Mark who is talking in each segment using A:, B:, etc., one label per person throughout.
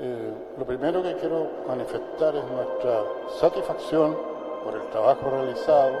A: Eh, lo primero que quiero manifestar es nuestra satisfacción por el trabajo realizado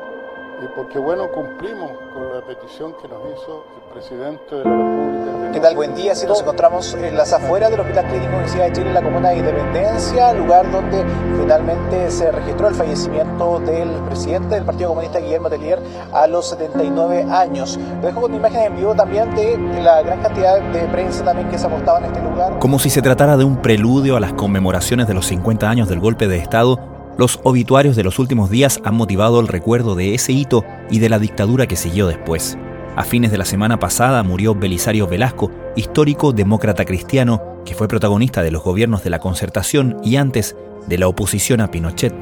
A: y porque bueno cumplimos con la petición que nos hizo el presidente de la República.
B: ¿Qué tal? Buen día. Si nos encontramos en las afueras del Hospital Clínico Universidad de Chile, en la comuna de Independencia, lugar donde finalmente se registró el fallecimiento del presidente del Partido Comunista, Guillermo Tellier, a los 79 años. Lo dejo con imágenes en vivo también de la gran cantidad de prensa también que se apostaba en este lugar.
C: Como si se tratara de un preludio a las conmemoraciones de los 50 años del golpe de Estado, los obituarios de los últimos días han motivado el recuerdo de ese hito y de la dictadura que siguió después. A fines de la semana pasada murió Belisario Velasco, histórico demócrata cristiano que fue protagonista de los gobiernos de la concertación y antes de la oposición a Pinochet.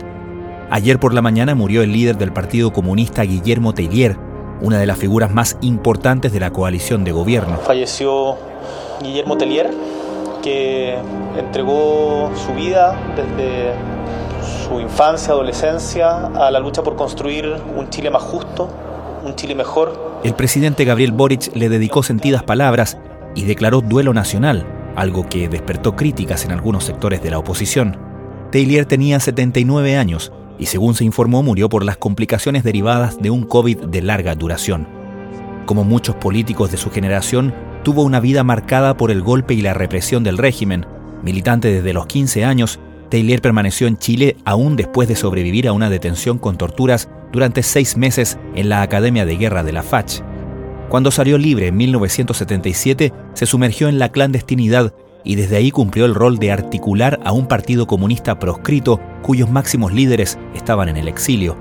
C: Ayer por la mañana murió el líder del Partido Comunista Guillermo Tellier, una de las figuras más importantes de la coalición de gobierno.
B: Falleció Guillermo Tellier, que entregó su vida desde su infancia, adolescencia, a la lucha por construir un Chile más justo, un Chile mejor.
C: El presidente Gabriel Boric le dedicó sentidas palabras y declaró duelo nacional, algo que despertó críticas en algunos sectores de la oposición. Taylor tenía 79 años y según se informó murió por las complicaciones derivadas de un COVID de larga duración. Como muchos políticos de su generación, tuvo una vida marcada por el golpe y la represión del régimen. Militante desde los 15 años, Taylor permaneció en Chile aún después de sobrevivir a una detención con torturas durante seis meses en la Academia de Guerra de la FACH. Cuando salió libre en 1977, se sumergió en la clandestinidad y desde ahí cumplió el rol de articular a un partido comunista proscrito cuyos máximos líderes estaban en el exilio.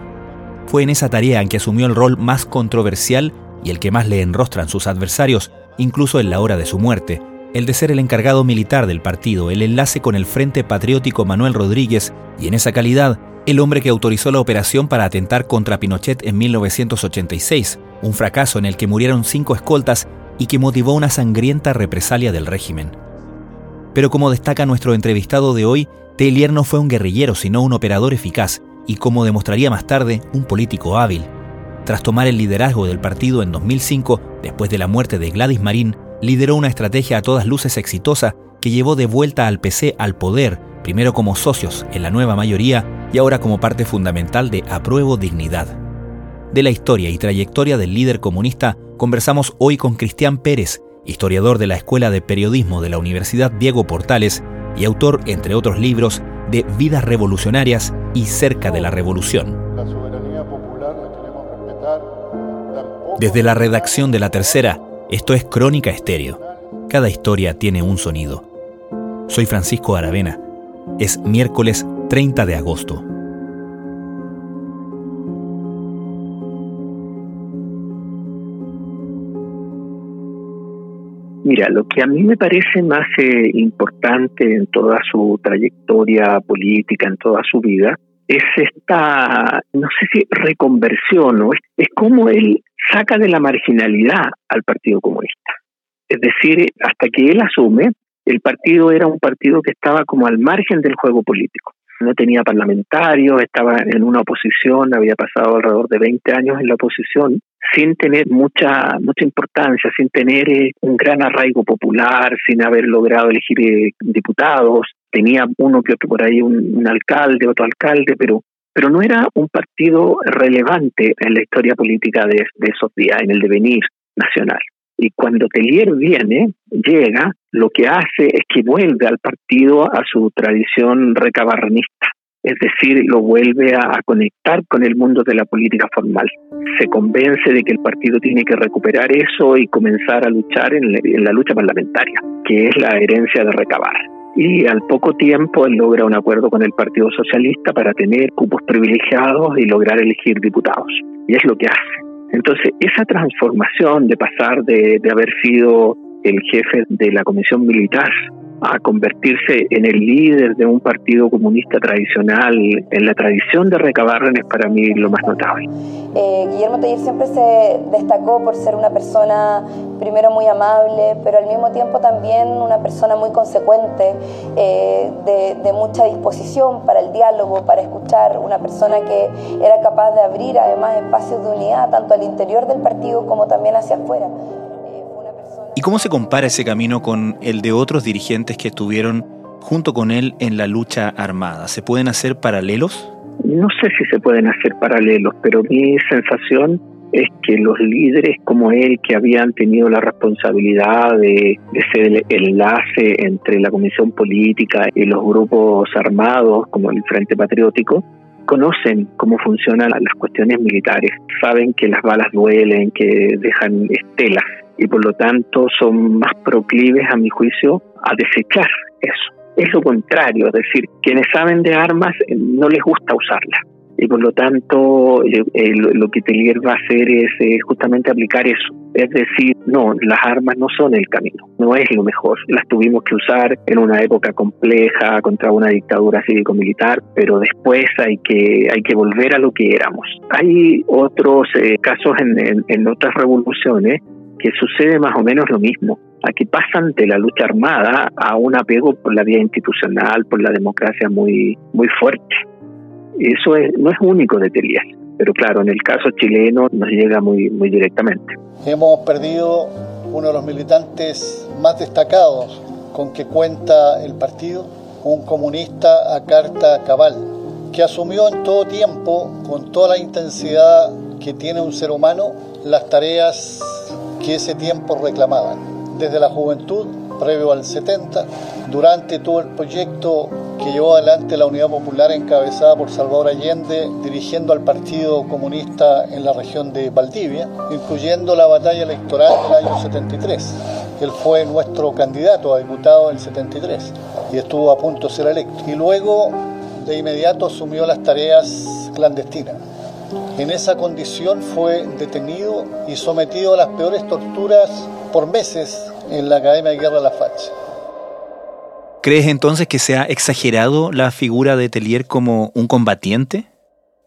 C: Fue en esa tarea en que asumió el rol más controversial y el que más le enrostran sus adversarios, incluso en la hora de su muerte, el de ser el encargado militar del partido, el enlace con el Frente Patriótico Manuel Rodríguez y en esa calidad, el hombre que autorizó la operación para atentar contra Pinochet en 1986, un fracaso en el que murieron cinco escoltas y que motivó una sangrienta represalia del régimen. Pero como destaca nuestro entrevistado de hoy, Tellier no fue un guerrillero, sino un operador eficaz y, como demostraría más tarde, un político hábil. Tras tomar el liderazgo del partido en 2005, después de la muerte de Gladys Marín, lideró una estrategia a todas luces exitosa que llevó de vuelta al PC al poder, primero como socios en la nueva mayoría y ahora como parte fundamental de Apruebo Dignidad. De la historia y trayectoria del líder comunista conversamos hoy con Cristian Pérez, historiador de la Escuela de Periodismo de la Universidad Diego Portales y autor, entre otros libros, de Vidas Revolucionarias y Cerca de la Revolución. Desde la redacción de La Tercera, esto es Crónica Estéreo. Cada historia tiene un sonido. Soy Francisco Aravena. Es miércoles 30 de agosto.
D: Mira, lo que a mí me parece más eh, importante en toda su trayectoria política, en toda su vida, es esta, no sé si reconversión, o es, es como él saca de la marginalidad al Partido Comunista. Es decir, hasta que él asume, el partido era un partido que estaba como al margen del juego político. No tenía parlamentarios, estaba en una oposición, había pasado alrededor de 20 años en la oposición, sin tener mucha mucha importancia, sin tener eh, un gran arraigo popular, sin haber logrado elegir eh, diputados. Tenía uno que otro por ahí, un alcalde, otro alcalde, pero pero no era un partido relevante en la historia política de, esos días, en el devenir nacional. Y cuando Tellier viene, llega, lo que hace es que vuelve al partido a su tradición recabarrenista, es decir, lo vuelve a, conectar con el mundo de la política formal. Se convence de que el partido tiene que recuperar eso y comenzar a luchar en la lucha parlamentaria, que es la herencia de recabar y al poco tiempo él logra un acuerdo con el Partido Socialista para tener cupos privilegiados y lograr elegir diputados. Y es lo que hace. Entonces, esa transformación de pasar de, de haber sido el jefe de la comisión militar a convertirse en el líder de un partido comunista tradicional, en la tradición de Recabarren es para mí lo más notable.
E: Eh, Guillermo Teller siempre se destacó por ser una persona, primero muy amable, pero al mismo tiempo también una persona muy consecuente, eh, de, de, mucha disposición para el diálogo, para escuchar, una persona que era capaz de abrir además espacios de unidad, tanto al interior del partido como también hacia afuera.
C: ¿Y cómo se compara ese camino con el de otros dirigentes que estuvieron junto con él en la lucha armada. ¿Se pueden hacer paralelos?
D: No sé si se pueden hacer paralelos, pero mi sensación es que los líderes como él, que habían tenido la responsabilidad de, ser el enlace entre la Comisión Política y los grupos armados, como el Frente Patriótico, conocen cómo funcionan las cuestiones militares, saben que las balas duelen, que dejan estelas y por lo tanto son más proclives, a mi juicio, a desechar eso. Es lo contrario, es decir, quienes saben de armas eh, no les gusta usarlas y por lo tanto eh, eh, lo que Telier va a hacer es justamente aplicar eso. Es decir, no, las armas no son el camino, no es lo mejor. Las tuvimos que usar en una época compleja contra una dictadura cívico-militar, pero después hay que, hay que volver a lo que éramos. Hay otros eh, casos en, en otras revoluciones que sucede más o menos lo mismo. Aquí pasan de la lucha armada a un apego por la vía institucional, por la democracia muy, muy fuerte. Eso es, no es único de Telier, pero claro, en el caso chileno nos llega muy, muy directamente.
A: Hemos perdido uno de los militantes más destacados con que cuenta el partido, un comunista a carta cabal, que asumió en todo tiempo, con toda la intensidad que tiene un ser humano, las tareas que ese tiempo reclamaban. Desde la juventud, previo al 70, durante todo el proyecto que llevó adelante la Unidad Popular encabezada por Salvador Allende, dirigiendo al Partido Comunista en la región de Valdivia, incluyendo la batalla electoral del año 73. Él fue nuestro candidato a diputado en el 73 y estuvo a punto de ser electo. Y luego, de inmediato, asumió las tareas clandestinas. En esa condición fue detenido y sometido a las peores torturas por meses en la Academia de Guerra de la Facha.
C: ¿Crees entonces que se ha exagerado la figura de Telier como un combatiente?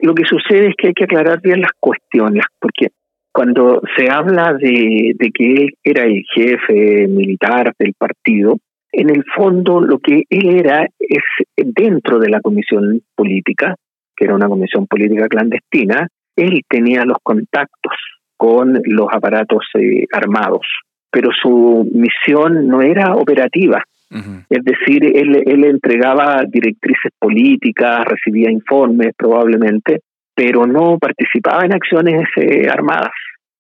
D: Lo que sucede es que hay que aclarar bien las cuestiones, porque cuando se habla de, que él era el jefe militar del partido, en el fondo lo que él era es dentro de la comisión política, que era una comisión política clandestina, él tenía los contactos con los aparatos eh, armados, pero su misión no era operativa, es decir, él, él entregaba directrices políticas, recibía informes probablemente, pero no participaba en acciones eh, armadas,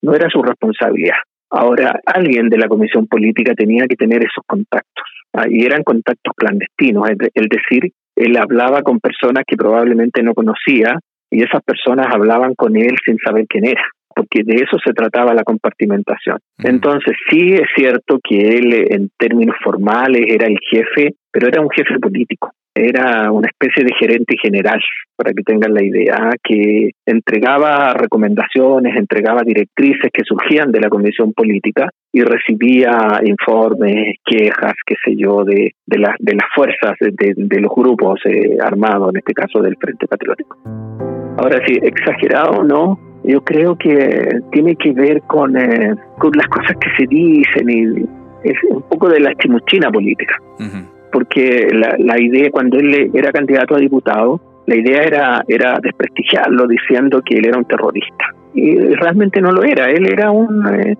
D: no era su responsabilidad. Ahora, alguien de la comisión política tenía que tener esos contactos, ah, y eran contactos clandestinos, es, es decir, él hablaba con personas que probablemente no conocía, y esas personas hablaban con él sin saber quién era porque de eso se trataba la compartimentación. Entonces, sí es cierto que él en términos formales era el jefe, pero era un jefe político, era una especie de gerente general, para que tengan la idea, que entregaba recomendaciones, entregaba directrices que surgían de la comisión política y recibía informes, quejas, qué sé yo, de, de, de las fuerzas, de, de los grupos eh, armados, en este caso del Frente Patriótico. Ahora sí, exagerado o no, yo creo que tiene que ver con, eh, con las cosas que se dicen y es un poco de la chimuchina política. Porque la, la idea, cuando él era candidato a diputado, la idea era, era desprestigiarlo diciendo que él era un terrorista. Y realmente no lo era, él era un, eh,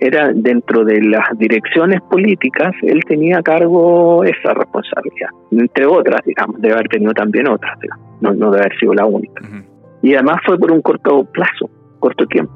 D: era dentro de las direcciones políticas, él tenía a cargo esa responsabilidad, entre otras, digamos, debe haber tenido también otras, no, no debe haber sido la única y además fue por un corto plazo, corto tiempo.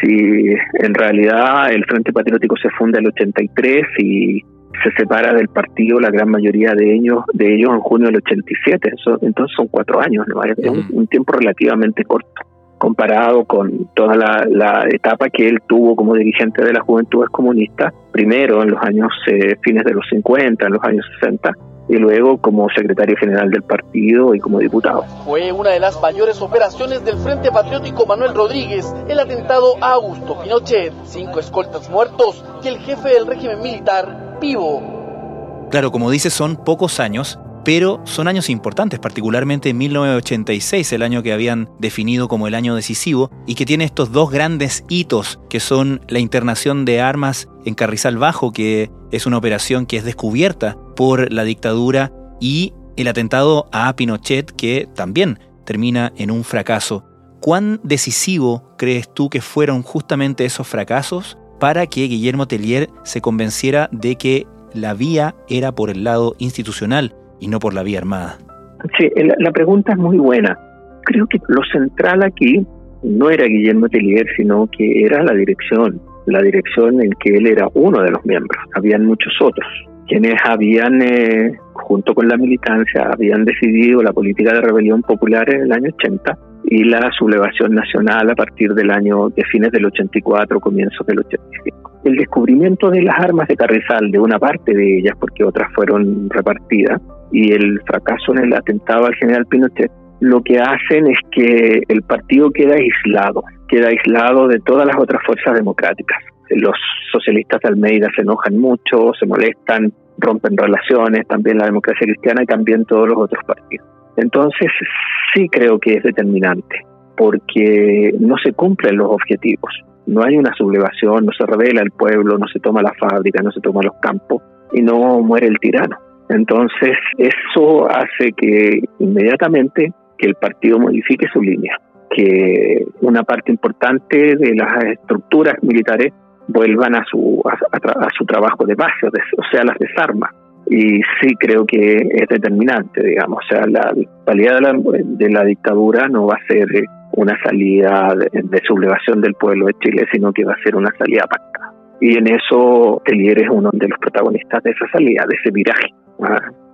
D: Si en realidad el Frente Patriótico se funda en el 83 y se separa del partido la gran mayoría de ellos de ellos en junio del 87, entonces son cuatro años, ¿no? es un, tiempo relativamente corto comparado con toda la, etapa que él tuvo como dirigente de las juventudes comunistas, primero en los años eh, fines de los 50, en los años 60, y luego como secretario general del partido y como diputado.
F: Fue una de las mayores operaciones del Frente Patriótico Manuel Rodríguez, el atentado a Augusto Pinochet, cinco escoltas muertos y el jefe del régimen militar, vivo.
C: Claro, como dice, son pocos años, pero son años importantes, particularmente en 1986, el año que habían definido como el año decisivo, y que tiene estos dos grandes hitos, que son la internación de armas en Carrizal Bajo, que es una operación que es descubierta por la dictadura, y el atentado a Pinochet, que también termina en un fracaso. ¿Cuán decisivo crees tú que fueron justamente esos fracasos para que Guillermo Tellier se convenciera de que la vía era por el lado institucional y no por la vía armada?
D: Sí, la pregunta es muy buena. Creo que lo central aquí no era Guillermo Tellier, sino que era la dirección, la dirección en que él era uno de los miembros. Habían muchos otros quienes habían, eh, junto con la militancia, habían decidido la política de rebelión popular en el año 80 y la sublevación nacional a partir del año de fines del 84, comienzos del 85. El descubrimiento de las armas de Carrizal, de una parte de ellas, porque otras fueron repartidas, y el fracaso en el atentado al general Pinochet, lo que hacen es que el partido queda aislado, queda aislado de todas las otras fuerzas democráticas. Los socialistas de Almeida se enojan mucho, se molestan, rompen relaciones, también la democracia cristiana y también todos los otros partidos. Entonces sí creo que es determinante, porque no se cumplen los objetivos. No hay una sublevación, no se revela el pueblo, no se toma la fábrica, no se toma los campos y no muere el tirano. Entonces eso hace que inmediatamente que el partido modifique su línea, que una parte importante de las estructuras militares vuelvan a su, a, su trabajo de base, o sea, las desarma. Y sí creo que es determinante, digamos, o sea, la salida de la, de la dictadura no va a ser una salida de, sublevación del pueblo de Chile, sino que va a ser una salida pactada. Y en eso Telier es uno de los protagonistas de esa salida, de ese viraje.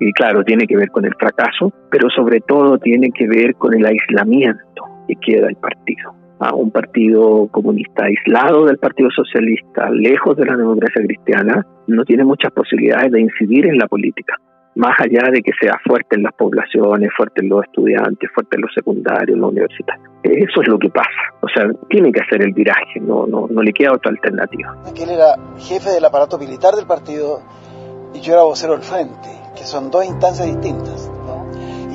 D: Y claro, tiene que ver con el fracaso, pero sobre todo tiene que ver con el aislamiento que queda el partido. A un partido comunista aislado del Partido Socialista, lejos de la democracia cristiana, no tiene muchas posibilidades de incidir en la política, más allá de que sea fuerte en las poblaciones, fuerte en los estudiantes, fuerte en los secundarios, en los universitarios. Eso es lo que pasa. O sea, tiene que hacer el viraje, no, no, no le queda otra alternativa.
B: Él era jefe del aparato militar del partido y yo era vocero del frente, que son dos instancias distintas.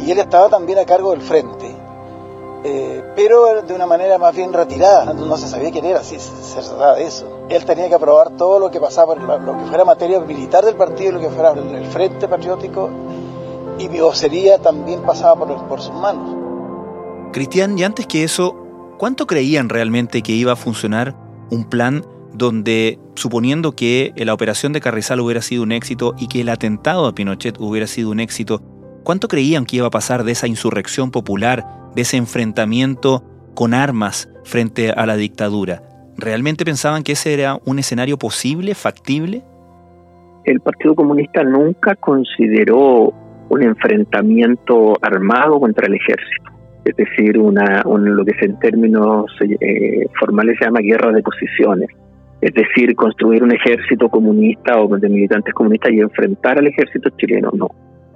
B: Y él estaba también a cargo del frente eh, pero de una manera más bien retirada, no se sabía quién era, si se trataba de eso. Él tenía que aprobar todo lo que pasaba, lo que fuera materia militar del partido, lo que fuera el Frente Patriótico, y mi vocería también pasaba por, por sus manos.
C: Cristian, y antes que eso, ¿cuánto creían realmente que iba a funcionar un plan donde, suponiendo que la operación de Carrizal hubiera sido un éxito y que el atentado a Pinochet hubiera sido un éxito, ¿cuánto creían que iba a pasar de esa insurrección popular de ese enfrentamiento con armas frente a la dictadura. ¿Realmente pensaban que ese era un escenario posible, factible?
D: El Partido Comunista nunca consideró un enfrentamiento armado contra el ejército, es decir, una, lo que en términos eh, formales se llama guerra de posiciones, es decir, construir un ejército comunista o de militantes comunistas y enfrentar al ejército chileno, no.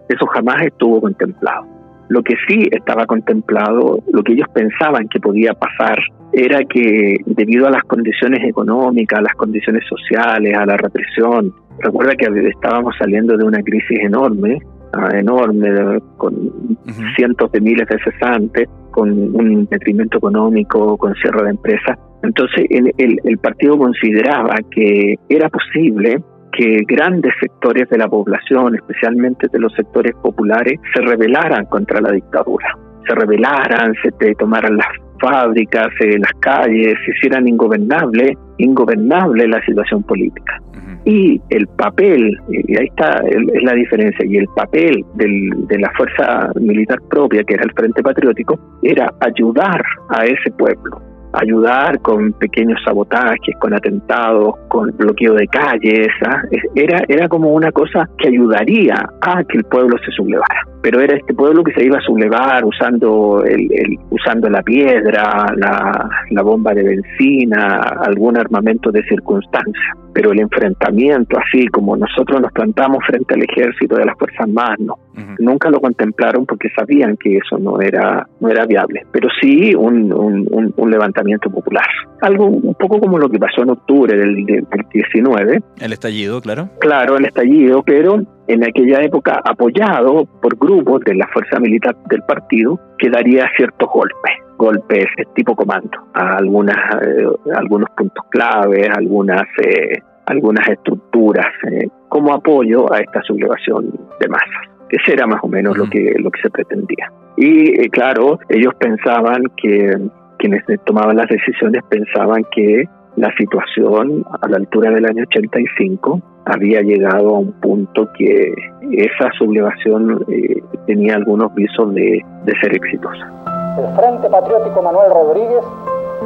D: Eso jamás estuvo contemplado. Lo que sí estaba contemplado, lo que ellos pensaban que podía pasar, era que debido a las condiciones económicas, a las condiciones sociales, a la represión, recuerda que estábamos saliendo de una crisis enorme, ah, enorme, con cientos de miles de cesantes, con un detrimento económico, con cierre de empresas. Entonces el partido consideraba que era posible que grandes sectores de la población, especialmente de los sectores populares, se rebelaran contra la dictadura, se rebelaran, se tomaran las fábricas, en las calles, se hicieran ingobernable, ingobernable la situación política. Y el papel, y ahí está es la diferencia, y el papel de la fuerza militar propia, que era el Frente Patriótico, era ayudar a ese pueblo, ayudar con pequeños sabotajes, con atentados, con bloqueo de calles. ¿ah? Era, era como una cosa que ayudaría a que el pueblo se sublevara. Pero era este pueblo que se iba a sublevar usando, el, usando la piedra, la, la bomba de benzina, algún armamento de circunstancia. Pero el enfrentamiento, así como nosotros nos plantamos frente al ejército de las Fuerzas Armadas, no. Nunca lo contemplaron porque sabían que eso no era, no era viable. Pero sí un, un, un levantamiento popular. Algo un poco como lo que pasó en octubre del, 19.
C: El estallido, claro.
D: Claro, el estallido, pero en aquella época apoyado por grupos de la fuerza militar del partido que daría ciertos golpes golpes tipo comando. A algunas eh, algunos puntos claves algunas eh, algunas estructuras eh, como apoyo a esta sublevación de masas ese era más o menos lo que lo que se pretendía. Y claro ellos pensaban que quienes tomaban las decisiones pensaban que la situación a la altura del año 85 había llegado a un punto que esa sublevación eh, tenía algunos visos de, de ser exitosa.
G: El Frente Patriótico Manuel Rodríguez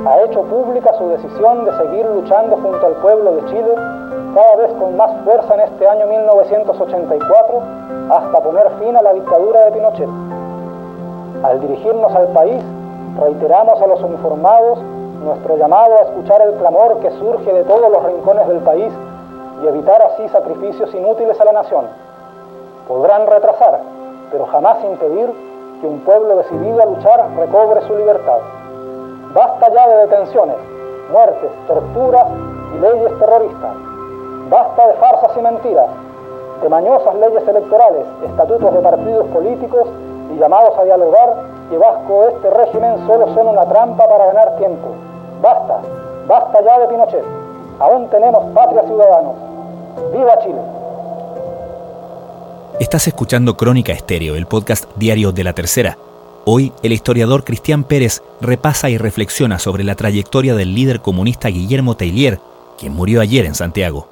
G: ha hecho pública su decisión de seguir luchando junto al pueblo de Chile cada vez con más fuerza en este año 1984 hasta poner fin a la dictadura de Pinochet. Al dirigirnos al país, reiteramos a los uniformados nuestro llamado a escuchar el clamor que surge de todos los rincones del país y evitar así sacrificios inútiles a la nación. Podrán retrasar, pero jamás impedir que un pueblo decidido a luchar recobre su libertad. Basta ya de detenciones, muertes, torturas y leyes terroristas. Basta de farsas y mentiras, de mañosas leyes electorales, estatutos de partidos políticos y llamados a dialogar que bajo este régimen solo son una trampa para ganar tiempo. Basta, basta ya de Pinochet. Aún tenemos patria ciudadanos. ¡Viva Chile!
C: Estás escuchando Crónica Estéreo, el podcast diario de la tercera. Hoy, el historiador Cristian Pérez repasa y reflexiona sobre la trayectoria del líder comunista Guillermo Teillier, quien murió ayer en Santiago.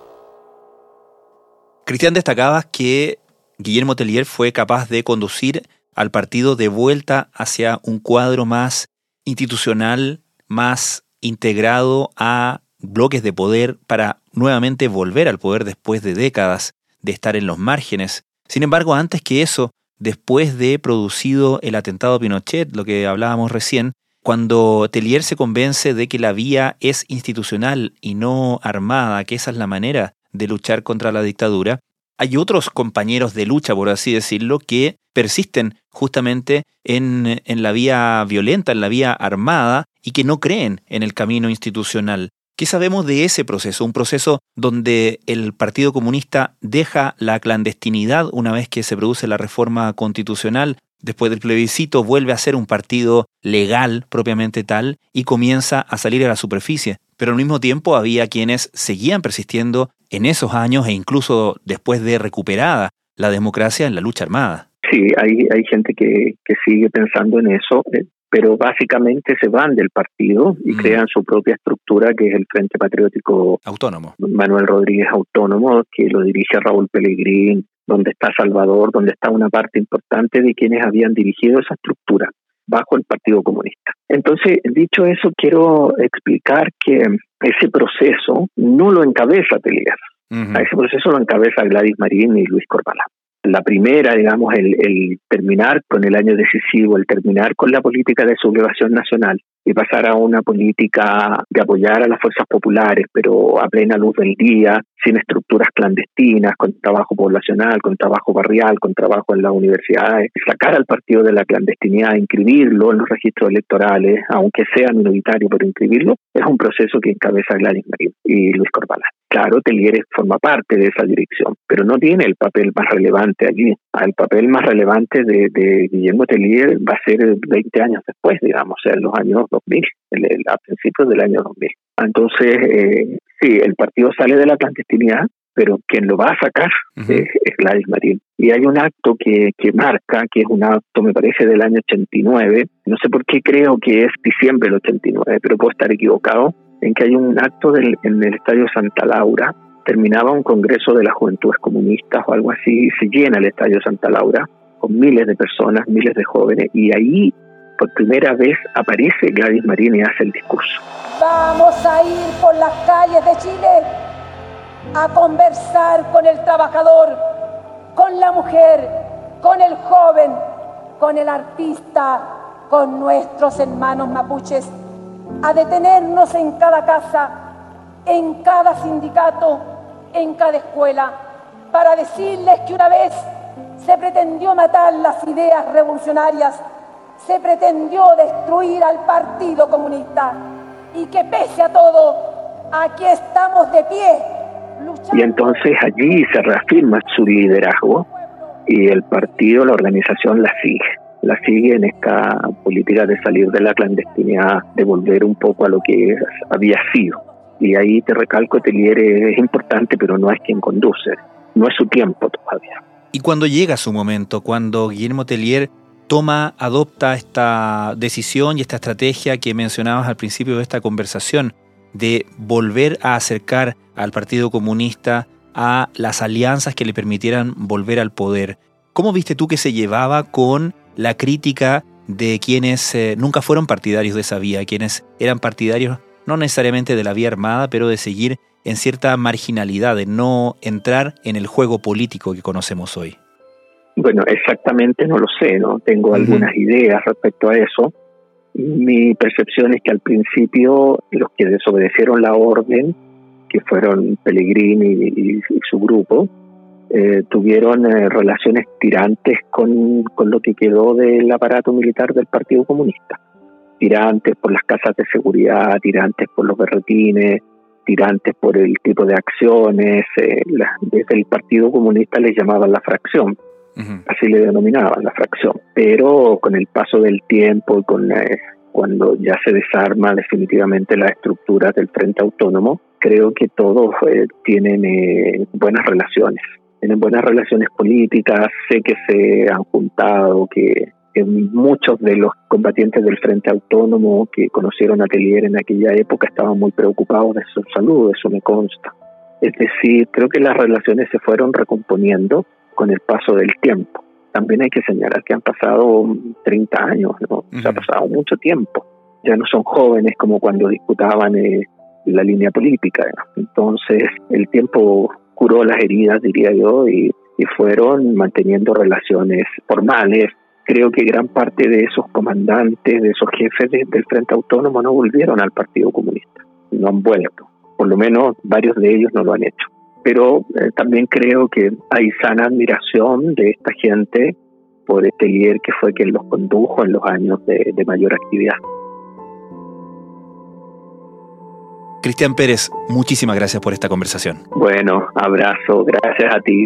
C: Cristian destacaba que Guillermo Teillier fue capaz de conducir al partido de vuelta hacia un cuadro más institucional, más integrado a bloques de poder para nuevamente volver al poder después de décadas de estar en los márgenes. Sin embargo, antes que eso, después de producido el atentado Pinochet, lo que hablábamos recién, cuando Tellier se convence de que la vía es institucional y no armada, que esa es la manera de luchar contra la dictadura, hay otros compañeros de lucha, por así decirlo, que persisten justamente en, en, la vía violenta, en la vía armada, y que no creen en el camino institucional. ¿Qué sabemos de ese proceso? Un proceso donde el Partido Comunista deja la clandestinidad una vez que se produce la reforma constitucional, después del plebiscito vuelve a ser un partido legal propiamente tal y comienza a salir a la superficie. Pero al mismo tiempo había quienes seguían persistiendo en esos años e incluso después de recuperada la democracia en la lucha armada.
D: Sí, hay, hay gente que, que sigue pensando en eso. Eh, pero básicamente se van del partido y mm. crean su propia estructura, que es el Frente Patriótico
C: Autónomo.
D: Manuel Rodríguez Autónomo, que lo dirige Raúl Pellegrín, donde está Salvador, donde está una parte importante de quienes habían dirigido esa estructura bajo el Partido Comunista. Entonces, dicho eso, quiero explicar que ese proceso no lo encabeza Telías. A ese proceso lo encabeza Gladys Marín y Luis Corbalán la primera, digamos, el, el, terminar con el año decisivo, el terminar con la política de sublevación nacional y pasar a una política de apoyar a las fuerzas populares, pero a plena luz del día, sin estructuras clandestinas, con trabajo poblacional, con trabajo barrial, con trabajo en las universidades, sacar al partido de la clandestinidad, inscribirlo en los registros electorales, aunque sea minoritario, pero inscribirlo, es un proceso que encabeza Gladys Marín y Luis Corbalán. Claro, Telieres forma parte de esa dirección, pero no tiene el papel más relevante allí. El papel más relevante de, de Guillermo Telier va a ser 20 años después, digamos, o sea, en los años 2000, a principios del año 2000. Entonces, eh, sí, el partido sale de la clandestinidad, pero quien lo va a sacar es, Gladys Marín. Y hay un acto que, que marca, que es un acto, me parece, del año 89, no sé por qué creo que es diciembre del 89, pero puedo estar equivocado, en que hay un acto en el Estadio Santa Laura, terminaba un congreso de las juventudes comunistas o algo así, y se llena el Estadio Santa Laura con miles de personas, miles de jóvenes, y ahí por primera vez aparece Gladys Marín y hace el discurso.
H: Vamos a ir por las calles de Chile a conversar con el trabajador, con la mujer, con el joven, con el artista, con nuestros hermanos mapuches a detenernos en cada casa, en cada sindicato, en cada escuela, para decirles que una vez se pretendió matar las ideas revolucionarias, se pretendió destruir al Partido Comunista y que pese a todo, aquí estamos de pie.
D: Y entonces allí se reafirma su liderazgo y el partido, la organización la sigue la sigue en esta política de salir de la clandestinidad, de volver un poco a lo que había sido. Y ahí te recalco, Telier es importante, pero no es quien conduce, no es su tiempo todavía.
C: Y cuando llega su momento, cuando Guillermo Tellier toma, adopta esta decisión y esta estrategia que mencionabas al principio de esta conversación, de volver a acercar al Partido Comunista a las alianzas que le permitieran volver al poder. ¿Cómo viste tú que se llevaba con la crítica de quienes eh, nunca fueron partidarios de esa vía, quienes eran partidarios no necesariamente de la vía armada, pero de seguir en cierta marginalidad, de no entrar en el juego político que conocemos hoy?
D: Bueno, exactamente no lo sé, no tengo algunas ideas respecto a eso. Mi percepción es que al principio los que desobedecieron la orden, que fueron Pellegrini y, su grupo, eh, tuvieron eh, relaciones tirantes con, con lo que quedó del aparato militar del Partido Comunista. Tirantes por las casas de seguridad, tirantes por los berretines, tirantes por el tipo de acciones. Eh, desde el Partido Comunista les llamaban la fracción, así le denominaban la fracción. Pero con el paso del tiempo y con eh, cuando ya se desarma definitivamente la estructura del Frente Autónomo, creo que todos eh, tienen buenas relaciones. Tienen buenas relaciones políticas, sé que se han juntado, que muchos de los combatientes del Frente Autónomo que conocieron a Telier en aquella época estaban muy preocupados de su salud, eso me consta. Es decir, creo que las relaciones se fueron recomponiendo con el paso del tiempo. También hay que señalar que han pasado 30 años, ¿no? Se ha pasado mucho tiempo. Ya no son jóvenes como cuando disputaban eh, la línea política. Entonces, el tiempo curó las heridas, diría yo, y fueron manteniendo relaciones formales, creo que gran parte de esos comandantes, de esos jefes del Frente Autónomo no volvieron al Partido Comunista, no han vuelto, por lo menos varios de ellos no lo han hecho. Pero eh, también creo que hay sana admiración de esta gente por este líder que fue quien los condujo en los años de, de mayor actividad.
C: Cristian Pérez, muchísimas gracias por esta conversación.
D: Bueno, abrazo, gracias a ti.